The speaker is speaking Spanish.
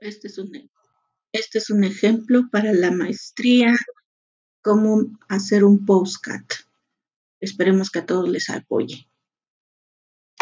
Este es un, e, este es un ejemplo para la maestría, cómo hacer un postcat. Esperemos que a todos les apoye.